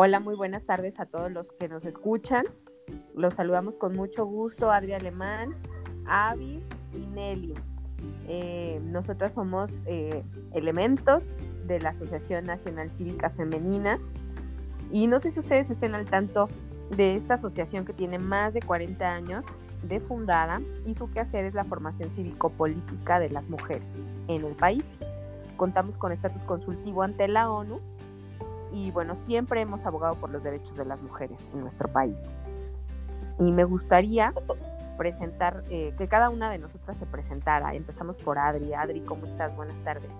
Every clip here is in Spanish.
Hola, muy buenas tardes a todos los que nos escuchan. Los saludamos con mucho gusto, Adri Alemán, Avi y Nelly. Eh, nosotras somos eh, elementos de la Asociación Nacional Cívica Femenina y no sé si ustedes estén al tanto de esta asociación que tiene más de 40 años de fundada y su quehacer es la formación cívico-política de las mujeres en el país. Contamos con estatus consultivo ante la ONU y bueno, siempre hemos abogado por los derechos de las mujeres en nuestro país. Y me gustaría presentar, eh, que cada una de nosotras se presentara. Empezamos por Adri. Adri, ¿cómo estás? Buenas tardes.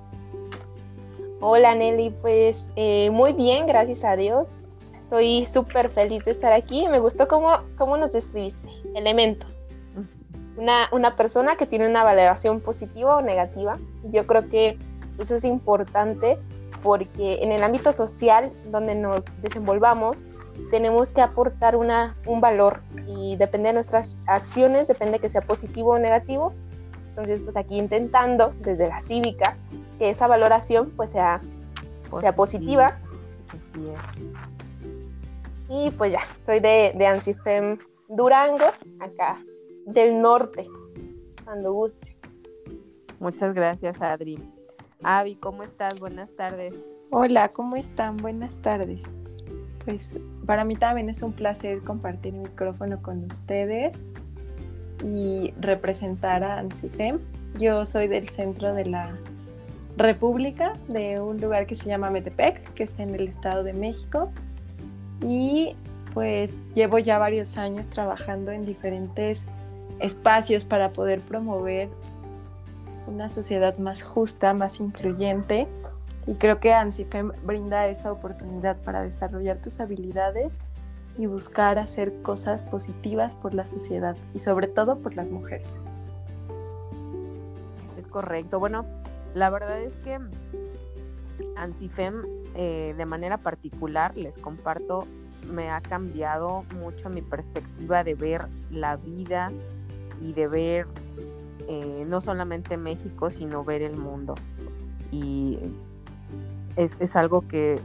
Hola Nelly, pues eh, muy bien, gracias a Dios. Estoy súper feliz de estar aquí. Me gustó cómo, cómo nos describiste. Elementos. Una, una persona que tiene una valoración positiva o negativa. Yo creo que eso es importante porque en el ámbito social donde nos desenvolvamos tenemos que aportar una, un valor y depende de nuestras acciones, depende que sea positivo o negativo. Entonces, pues aquí intentando desde la cívica que esa valoración pues sea, sea positiva. Así es. Y pues ya, soy de, de Ansifem Durango, acá del norte, cuando guste. Muchas gracias, Adri. Avi, ¿cómo estás? Buenas tardes. Hola, ¿cómo están? Buenas tardes. Pues para mí también es un placer compartir el micrófono con ustedes y representar a ANSIFEM. Yo soy del centro de la República, de un lugar que se llama Metepec, que está en el Estado de México. Y pues llevo ya varios años trabajando en diferentes espacios para poder promover una sociedad más justa, más incluyente. Y creo que ANSIFEM brinda esa oportunidad para desarrollar tus habilidades y buscar hacer cosas positivas por la sociedad y sobre todo por las mujeres. Es correcto. Bueno, la verdad es que ANSIFEM eh, de manera particular, les comparto, me ha cambiado mucho mi perspectiva de ver la vida y de ver eh, no solamente México, sino ver el mundo. Y es, algo que,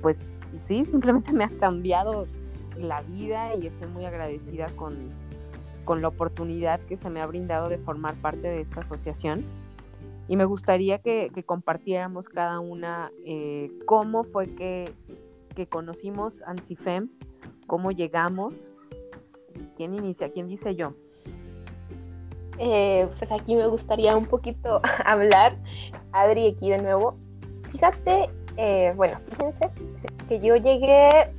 pues sí, simplemente me ha cambiado la vida y estoy muy agradecida con, la oportunidad que se me ha brindado de formar parte de esta asociación. Y me gustaría que, compartiéramos cada una eh, cómo fue que, que conocimos ANSIFEM, cómo llegamos. ¿Quién inicia? ¿Quién dice yo? Eh, pues aquí me gustaría un poquito hablar, Adri, aquí de nuevo. Fíjate, eh, bueno, fíjense que yo llegué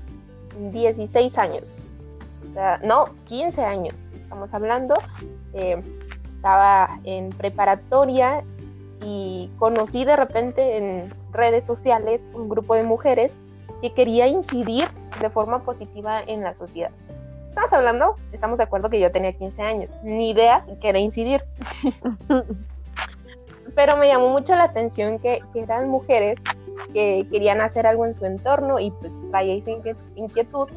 16 años, no, 15 años, estamos hablando. Eh, estaba en preparatoria y conocí de repente en redes sociales un grupo de mujeres que quería incidir de forma positiva en la sociedad estamos hablando, estamos de acuerdo que yo tenía 15 años, ni idea que era incidir. Pero me llamó mucho la atención que, eran mujeres que querían hacer algo en su entorno y pues traía esa inquietud.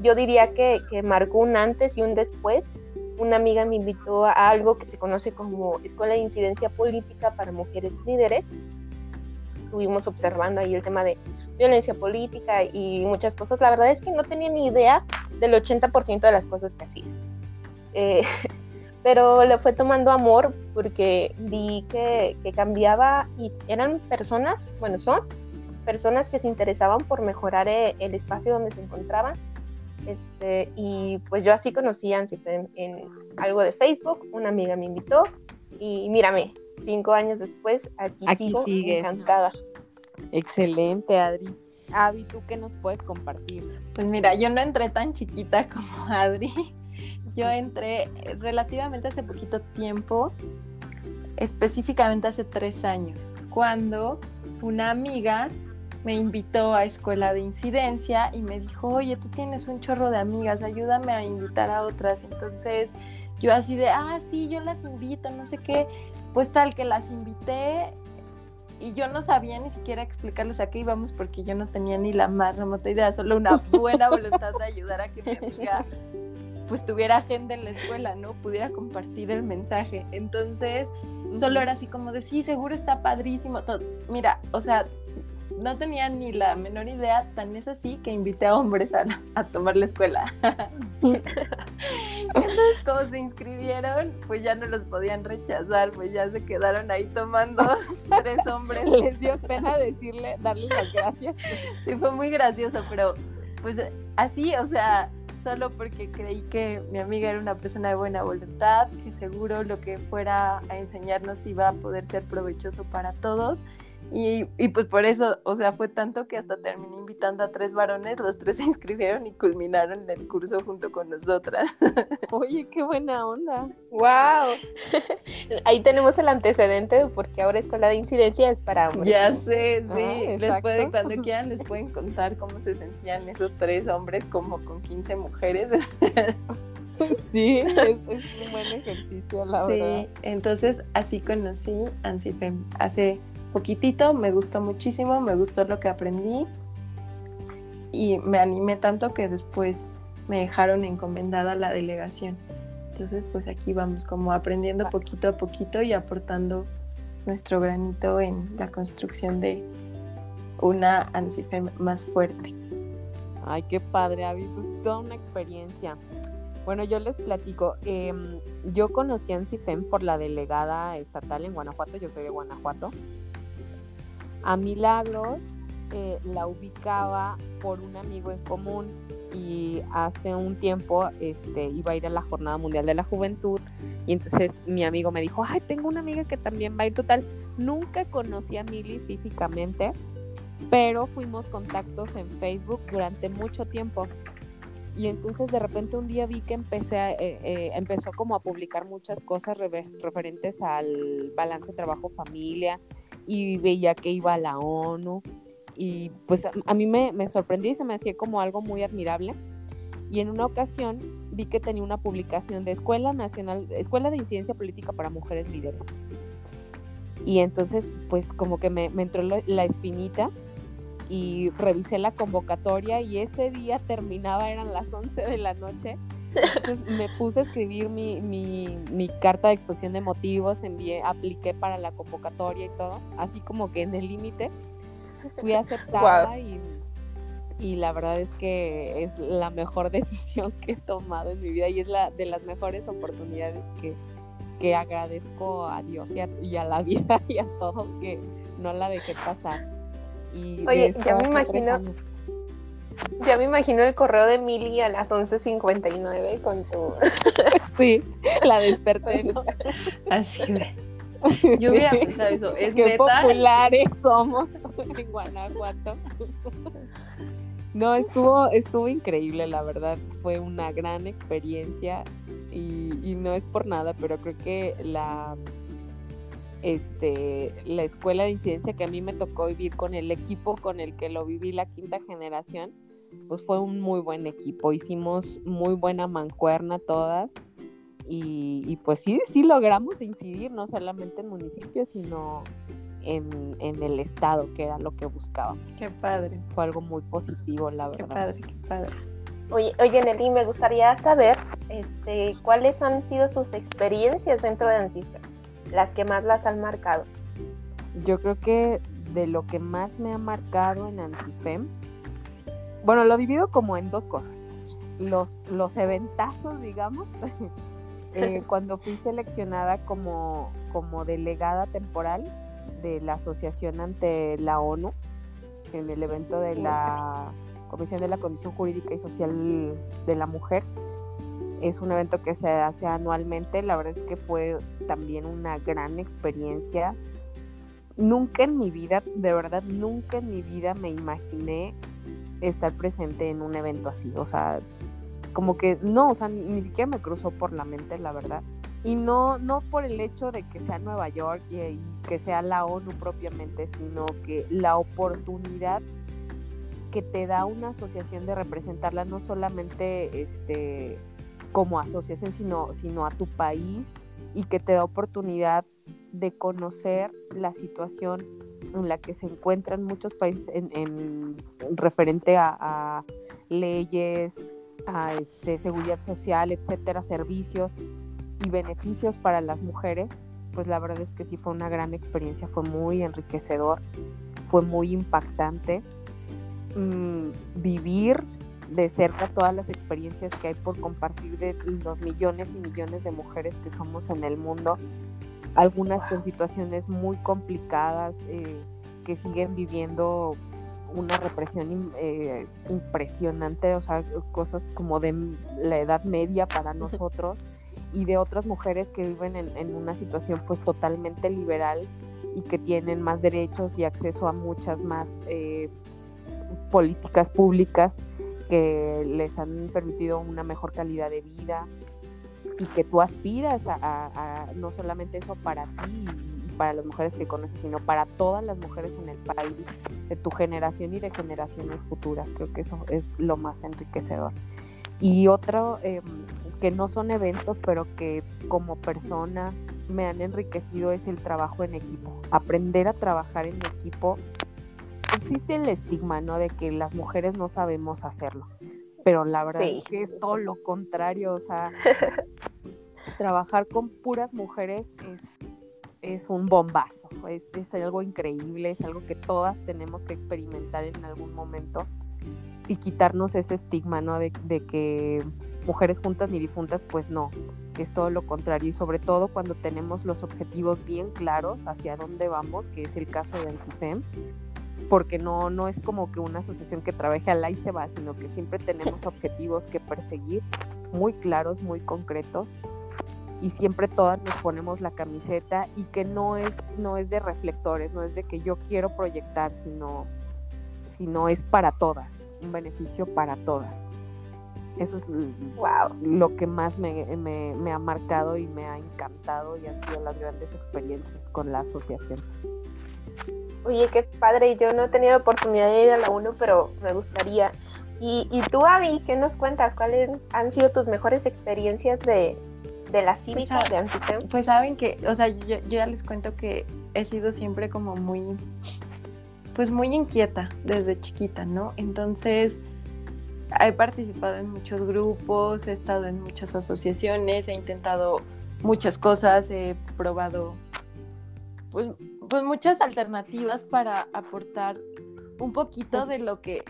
Yo diría que, que marcó un antes y un después. Una amiga me invitó a algo que se conoce como Escuela de Incidencia Política para Mujeres Líderes. Estuvimos observando ahí el tema de violencia política y muchas cosas. La verdad es que no tenía ni idea del 80% de las cosas que hacía. Eh, pero le fue tomando amor porque vi que, cambiaba y eran personas, bueno, son personas que se interesaban por mejorar eh, el espacio donde se encontraban. Este, y pues yo así conocí a en, en, algo de Facebook, una amiga me invitó y mírame, cinco años después aquí, aquí sigo encantada. Excelente, Adri. Avi, ¿tú qué nos puedes compartir? Pues mira, yo no entré tan chiquita como Adri. Yo entré relativamente hace poquito tiempo, específicamente hace tres años, cuando una amiga me invitó a escuela de incidencia y me dijo, oye, tú tienes un chorro de amigas, ayúdame a invitar a otras. Entonces yo así de, ah, sí, yo las invito, no sé qué. Pues tal que las invité, y yo no sabía ni siquiera explicarles a qué íbamos porque yo no tenía ni la más remota idea, solo una buena voluntad de ayudar a que mi amiga pues tuviera agenda en la escuela, ¿no? Pudiera compartir el mensaje. Entonces, solo era así como de, sí, seguro está padrísimo. Todo. Mira, o sea, no tenía ni la menor idea, tan es así que invité a hombres a, a tomar la escuela. Como se inscribieron, pues ya no los podían rechazar, pues ya se quedaron ahí tomando tres hombres. Les dio pena decirle, darles las gracias. Sí, fue muy gracioso, pero pues así, o sea, solo porque creí que mi amiga era una persona de buena voluntad, que seguro lo que fuera a enseñarnos iba a poder ser provechoso para todos y, y, pues por eso, o sea, fue tanto que hasta terminé invitando a tres varones, los tres se inscribieron y culminaron el curso junto con nosotras. Oye, qué buena onda. ¡Wow! Ahí tenemos el antecedente porque ahora Escuela de Incidencia es para hombres. Ya sé, sí. Ah, les pueden, cuando quieran, les pueden contar cómo se sentían esos tres hombres como con 15 mujeres. Sí, es, un buen ejercicio, la verdad. Sí, entonces así conocí Ansifem hace poquitito, me gustó muchísimo, me gustó lo que aprendí y me animé tanto que después me dejaron encomendada la delegación. Entonces, pues aquí vamos como aprendiendo poquito a poquito y aportando nuestro granito en la construcción de una ANSIFEM más fuerte. Ay, qué padre, Avi, pues toda una experiencia. Bueno, yo les platico. Em, yo conocí a ANSIFEM por la delegada estatal en Guanajuato, yo soy de Guanajuato. A Milagros eh, la ubicaba por un amigo en común y hace un tiempo este, iba a ir a la Jornada Mundial de la Juventud y entonces mi amigo me dijo, ay, tengo una amiga que también va a ir total. Nunca conocí a Mili físicamente, pero fuimos contactos en Facebook durante mucho tiempo. Y entonces de repente un día vi que empecé eh, eh, empezó como a publicar muchas cosas referentes al balance trabajo-familia y veía que iba a la ONU y pues a, mí me, me sorprendí y se me hacía como algo muy admirable. Y en una ocasión vi que tenía una publicación de Escuela Nacional, Escuela de Incidencia Política para Mujeres Líderes. Y entonces, pues como que me, entró la espinita y revisé la convocatoria y ese día terminaba, eran las 11 de la noche entonces me puse a escribir mi, mi, carta de exposición de motivos, envié, apliqué para la convocatoria y todo, así como que en el límite fui aceptada y, y, la verdad es que es la mejor decisión que he tomado en mi vida y es la de las mejores oportunidades que, que agradezco a Dios y a, y a, la vida y a todos que no la dejé pasar. Y Oye, ya me imagino. Ya me imagino el correo de Mili a las 11.59 con tu... sí, la desperté, ¿no? Así de... Yo hubiera pensado eso, es Qué populares somos en Guanajuato. No, estuvo, estuvo increíble, la verdad. Fue una gran experiencia y, y no es por nada, pero creo que la este, la escuela de incidencia que a mí me tocó vivir con el equipo con el que lo viví la quinta generación, pues fue un muy buen equipo. Hicimos muy buena mancuerna todas y, pues sí, sí logramos incidir no solamente en municipios, sino en, el estado, que era lo que buscábamos. Qué padre. Fue algo muy positivo, la verdad. Qué padre, qué padre. Oye, oye Nelly, me gustaría saber este, cuáles han sido sus experiencias dentro de ANCIFEM las que más las han marcado? Yo creo que de lo que más me ha marcado en Antifem, bueno, lo divido como en dos cosas. Los, los eventazos, digamos, eh, cuando fui seleccionada como, como delegada temporal de la asociación ante la ONU, en el evento de la Comisión de la Condición Jurídica y Social de la Mujer, es un evento que se hace anualmente. La verdad es que fue también una gran experiencia. Nunca en mi vida, de verdad, nunca en mi vida me imaginé estar presente en un evento así. O sea, como que no, o sea, ni siquiera me cruzó por la mente, la verdad. Y no, no por el hecho de que sea Nueva York y, que sea la ONU propiamente, sino que la oportunidad que te da una asociación de representarla no solamente este como asociación, sino, sino a tu país y que te da oportunidad de conocer la situación en la que se encuentran muchos países en, referente a, leyes, a este, seguridad social, etcétera, servicios y beneficios para las mujeres, pues la verdad es que sí fue una gran experiencia, fue muy enriquecedor. fue muy impactante. Mm, vivir de cerca todas las experiencias que hay por compartir de los millones y millones de mujeres que somos en el mundo, algunas con situaciones muy complicadas eh, que siguen viviendo una represión eh, impresionante, o sea, cosas como de la edad media para nosotros y de otras mujeres que viven en, una situación pues totalmente liberal y que tienen más derechos y acceso a muchas más eh, políticas públicas que les han permitido una mejor calidad de vida y que tú aspiras a, no solamente eso para ti y para las mujeres que conoces, sino para todas las mujeres en el país, de tu generación y de generaciones futuras. Creo que eso es lo más enriquecedor. Y otro, em, que no son eventos, pero que como persona me han enriquecido es el trabajo en equipo. Aprender a trabajar en equipo existe el estigma, ¿no? De que las mujeres no sabemos hacerlo, pero la verdad es que es todo lo contrario, o sea, trabajar con puras mujeres es, es un bombazo, es, es, algo increíble, es algo que todas tenemos que experimentar en algún momento y quitarnos ese estigma, ¿no? De, de que mujeres juntas ni difuntas, pues no, es todo lo contrario y sobre todo cuando tenemos los objetivos bien claros hacia dónde vamos, que es el caso de ANSIFEM, porque no, no es como que una asociación que trabaje al y se va, sino que siempre tenemos objetivos que perseguir muy claros, muy concretos y siempre todas nos ponemos la camiseta y que no es, no es de reflectores, no es de que yo quiero proyectar, sino, sino es para todas, un beneficio para todas. Eso es wow. lo que más me, me, me ha marcado y me ha encantado y han sido las grandes experiencias con la asociación. Oye, qué padre, yo no he tenido oportunidad de ir a la 1, pero me gustaría. Y, y tú, Avi, ¿qué nos cuentas? ¿Cuáles han sido tus mejores experiencias de, de la pues cívica de Antitem? Pues saben que, o sea, yo, ya les cuento que he sido siempre como muy, pues muy inquieta desde chiquita, ¿no? Entonces, he participado en muchos grupos, he estado en muchas asociaciones, he intentado muchas cosas, he probado pues pues muchas alternativas para aportar un poquito de lo que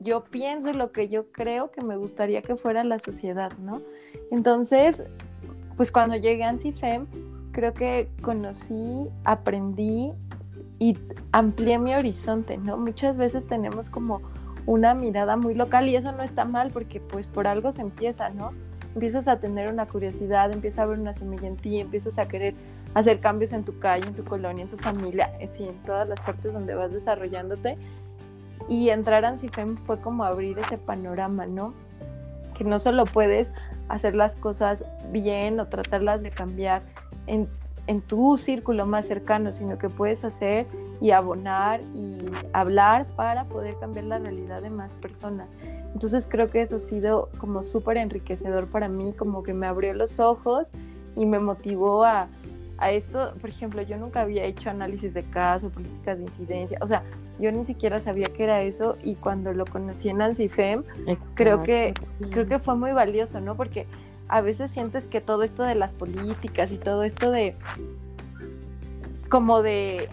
yo pienso y lo que yo creo que me gustaría que fuera la sociedad, ¿no? Entonces, pues cuando llegué a Antifem, creo que conocí, aprendí y amplié mi horizonte, ¿no? Muchas veces tenemos como una mirada muy local y eso no está mal porque pues por algo se empieza, ¿no? Empiezas a tener una curiosidad, empiezas a ver una semilla en ti, empiezas a querer hacer cambios en tu calle, en tu colonia, en tu familia, sí, en todas las partes donde vas desarrollándote. Y entrar a Ansifem fue como abrir ese panorama, ¿no? Que no solo puedes hacer las cosas bien o tratarlas de cambiar en, en tu círculo más cercano, sino que puedes hacer y abonar y hablar para poder cambiar la realidad de más personas. Entonces creo que eso ha sido como súper enriquecedor para mí, como que me abrió los ojos y me motivó a, a esto, por ejemplo, yo nunca había hecho análisis de caso, políticas de incidencia, o sea, yo ni siquiera sabía que era eso y cuando lo conocí en Nancy Fem, creo que creo que fue muy valioso, ¿no? Porque a veces sientes que todo esto de las políticas y todo esto de como de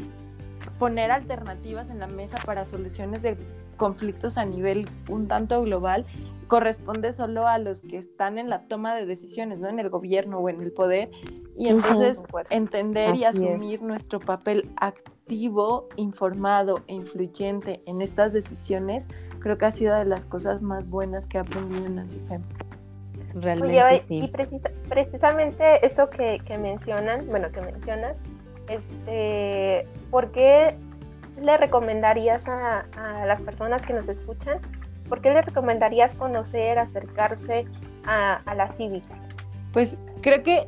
poner alternativas en la mesa para soluciones de conflictos a nivel un tanto global corresponde solo a los que están en la toma de decisiones, ¿no? En el gobierno o en el poder. Y entonces entender y asumir nuestro papel activo, informado e influyente en estas decisiones, creo que ha sido de las cosas más buenas que he aprendido en Nancy Fem. Realmente sí. Y precisamente eso que, mencionan, bueno, que mencionas, este, ¿por qué le recomendarías a, a las personas que nos escuchan ¿Por qué le recomendarías conocer, acercarse a, la cívica? Pues creo que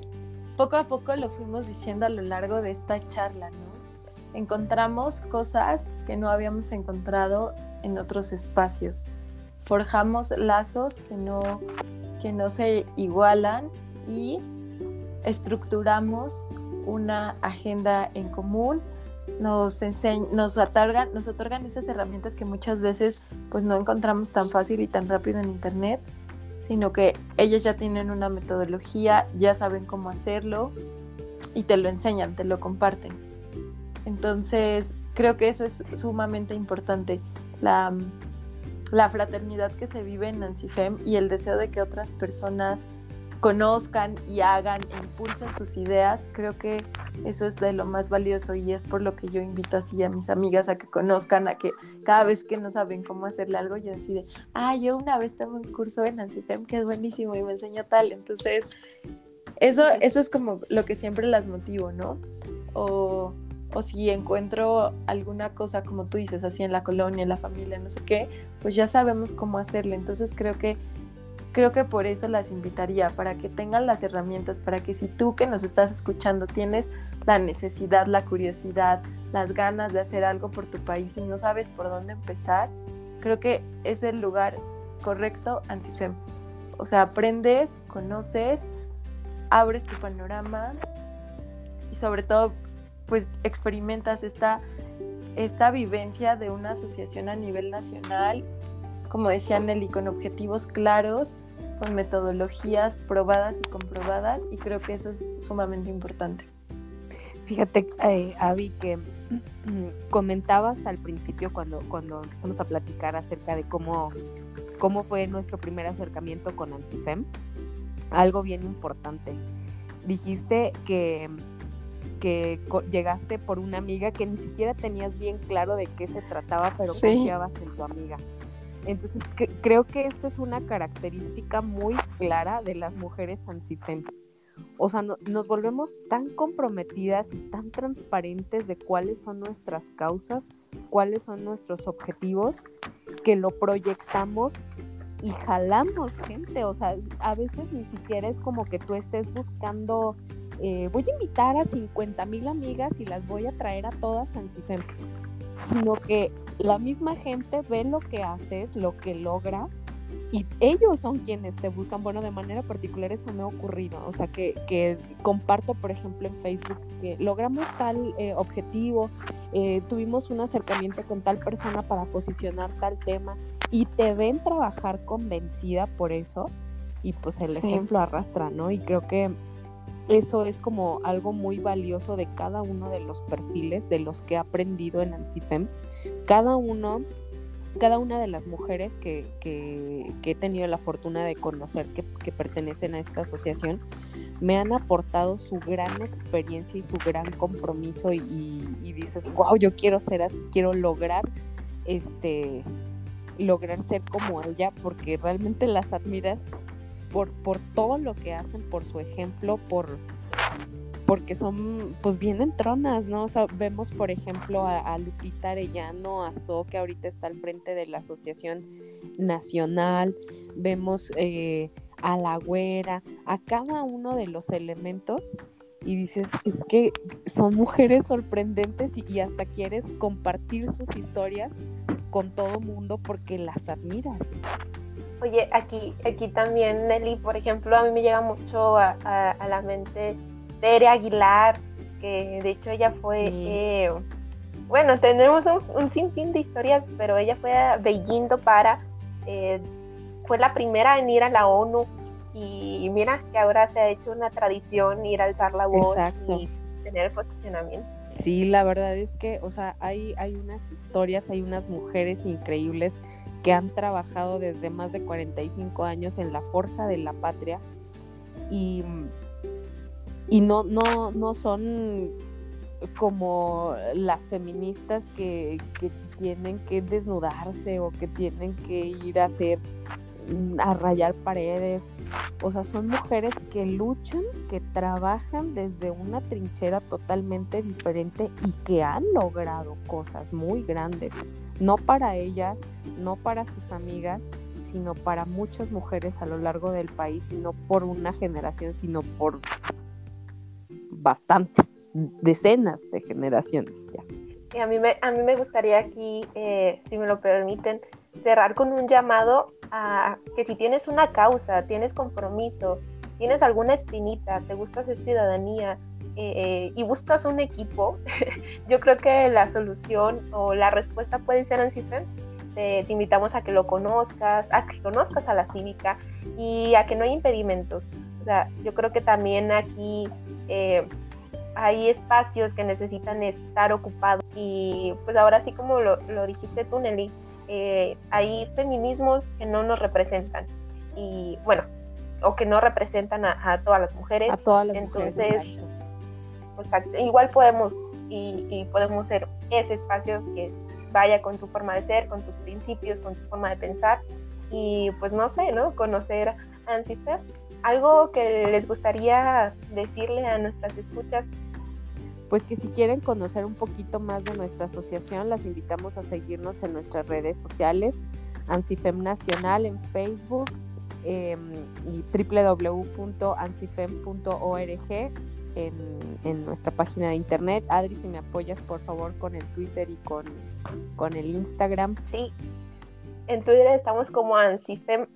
poco a poco lo fuimos diciendo a lo largo de esta charla, ¿no? Encontramos cosas que no habíamos encontrado en otros espacios. Forjamos lazos que no, que no se igualan y estructuramos una agenda en común nos nos otorgan, nos otorgan esas herramientas que muchas veces pues no encontramos tan fácil y tan rápido en internet, sino que ellos ya tienen una metodología, ya saben cómo hacerlo y te lo enseñan, te lo comparten. Entonces, creo que eso es sumamente importante. La, la fraternidad que se vive en Nancifem y el deseo de que otras personas conozcan y hagan impulsen sus ideas, creo que eso es de lo más valioso y es por lo que yo invito así a mis amigas a que conozcan, a que cada vez que no saben cómo hacerle algo, yo decide, ah, yo una vez tengo un curso en Antitem que es buenísimo y me enseñó tal, entonces eso, eso es como lo que siempre las motivo, ¿no? O, o si encuentro alguna cosa, como tú dices, así en la colonia, en la familia, no sé qué, pues ya sabemos cómo hacerle, entonces creo que creo que por eso las invitaría, para que tengan las herramientas, para que si tú que nos estás escuchando tienes la necesidad, la curiosidad, las ganas de hacer algo por tu país y no sabes por dónde empezar, creo que es el lugar correcto, Ansifem. O sea, aprendes, conoces, abres tu panorama y sobre todo, pues experimentas esta, esta vivencia de una asociación a nivel nacional como decía Nelly, con objetivos claros, con metodologías probadas y comprobadas, y creo que eso es sumamente importante. Fíjate, eh, Avi, que mm, comentabas al principio cuando, cuando empezamos a platicar acerca de cómo, cómo fue nuestro primer acercamiento con Ancifem, algo bien importante. Dijiste que, que llegaste por una amiga que ni siquiera tenías bien claro de qué se trataba, pero confiabas en tu amiga. Entonces, creo que esta es una característica muy clara de las mujeres ansifem. O sea, nos volvemos tan comprometidas y tan transparentes de cuáles son nuestras causas, cuáles son nuestros objetivos, que lo proyectamos y jalamos gente. O sea, a veces ni siquiera es como que tú estés buscando, eh, voy a invitar a 50 mil amigas y las voy a traer a todas a sino que la misma gente ve lo que haces, lo que logras y ellos son quienes te buscan. Bueno, de manera particular eso me ha ocurrido. O sea, que, comparto, por ejemplo, en Facebook que logramos tal eh, objetivo, eh, tuvimos un acercamiento con tal persona para posicionar tal tema y te ven trabajar convencida por eso y pues el ejemplo arrastra, ¿no? Y creo que eso es como algo muy valioso de cada uno de los perfiles de los que he aprendido en Ancifem. Cada uno, cada una de las mujeres que, he tenido la fortuna de conocer que, pertenecen a esta asociación, me han aportado su gran experiencia y su gran compromiso y, dices, wow, yo quiero ser así, quiero lograr este lograr ser como ella porque realmente las admiras por, por todo lo que hacen, por su ejemplo, por, porque son pues bien entronas, ¿no? O sea, vemos por ejemplo a, Lupita Arellano, a So, que ahorita está al frente de la Asociación Nacional, vemos eh, a la güera, a cada uno de los elementos y dices, es que son mujeres sorprendentes y, hasta quieres compartir sus historias con todo mundo porque las admiras. Oye, aquí, aquí también, Nelly, por ejemplo, a mí me llega mucho a, a la mente Tere Aguilar, que de hecho ella fue, eh, bueno, tenemos un, sinfín de historias, pero ella fue a Beijing para, eh, fue la primera en ir a la ONU. Y, mira que ahora se ha hecho una tradición ir a alzar la voz y tener el posicionamiento. Sí, la verdad es que, o sea, hay, hay unas historias, hay unas mujeres increíbles que han trabajado desde más de 45 años en la forja de la patria y y no, no, no son como las feministas que, tienen que desnudarse o que tienen que ir a hacer mm, a rayar paredes. O sea, son mujeres que luchan, que trabajan desde una trinchera totalmente diferente y que han logrado cosas muy grandes, no para ellas, no para sus amigas, sino para muchas mujeres a lo largo del país, y no por una generación, sino por bastantes, decenas de generaciones ya. Y a mí me, a mí me gustaría aquí, eh, si me lo permiten, cerrar con un llamado a que si tienes una causa, tienes compromiso, tienes alguna espinita, te gusta hacer ciudadanía eh, y buscas un equipo, yo creo que la solución o la respuesta puede ser en CIFEM. Te, te, invitamos a que lo conozcas, a que conozcas a la cívica y a que no hay impedimentos. O sea, yo creo que también aquí eh, hay espacios que necesitan estar ocupados y pues ahora sí como lo, lo dijiste tú Nelly, eh, hay feminismos que no nos representan y bueno, o que no representan a, todas las mujeres. A todas las Entonces, igual podemos y, podemos ser ese espacio que vaya con tu forma de ser, con tus principios, con tu forma de pensar y pues no sé, ¿no? Conocer a. Algo que les gustaría decirle a nuestras escuchas pues que si quieren conocer un poquito más de nuestra asociación, las invitamos a seguirnos en nuestras redes sociales, Ancifem Nacional en Facebook em, y www.ancifem.org en, en, nuestra página de internet. Adri, si me apoyas por favor con el Twitter y con, con el Instagram. Sí, en Twitter estamos como Ancifem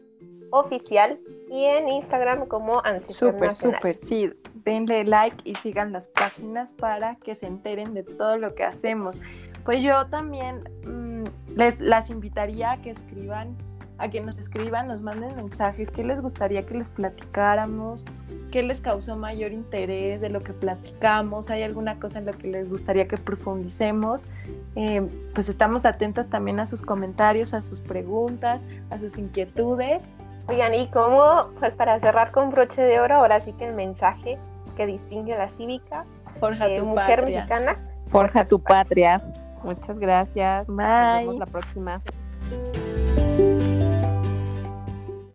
Oficial y en Instagram como Ancifem Súper, súper, sí denle like y sigan las páginas para que se enteren de todo lo que hacemos. Pues yo también mm, les las invitaría a que escriban, a que nos escriban, nos manden mensajes, qué les gustaría que les platicáramos, qué les causó mayor interés de lo que platicamos, hay alguna cosa en lo que les gustaría que profundicemos. Eh, pues estamos atentas también a sus comentarios, a sus preguntas, a sus inquietudes. Oigan, y como, pues para cerrar con broche de oro, ahora sí que el mensaje que distingue a la cívica, Forja eh, tu mujer patria. mexicana. Forja tu patria. Muchas gracias. Bye. Nos vemos la próxima.